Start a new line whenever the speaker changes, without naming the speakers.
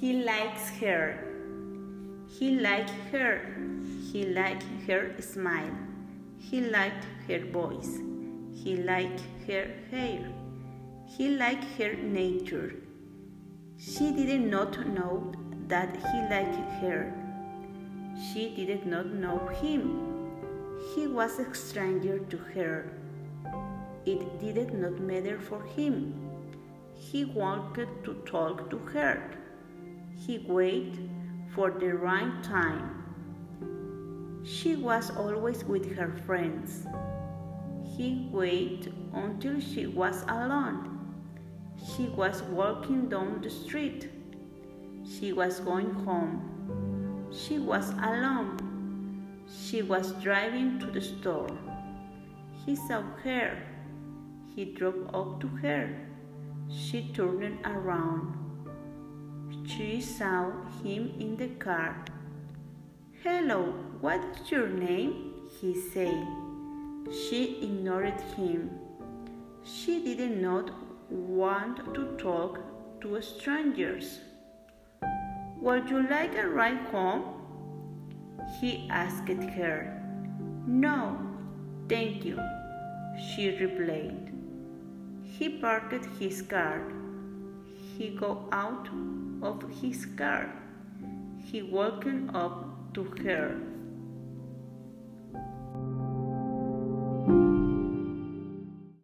He likes her. He liked her. He liked her smile. He liked her voice. He liked her hair. He liked her nature. She did not know that he liked her. She did not know him. He was a stranger to her. It did not matter for him. He wanted to talk to her. He waited for the right time. She was always with her friends. He waited until she was alone. She was walking down the street. She was going home. She was alone. She was driving to the store. He saw her. He drove up to her. She turned around. She saw him in the car. Hello, what is your name? he said. She ignored him. She did not want to talk to strangers. Would you like a ride home? He asked her. No, thank you, she replied. He parked his car. He got out of his car. He walked up to her.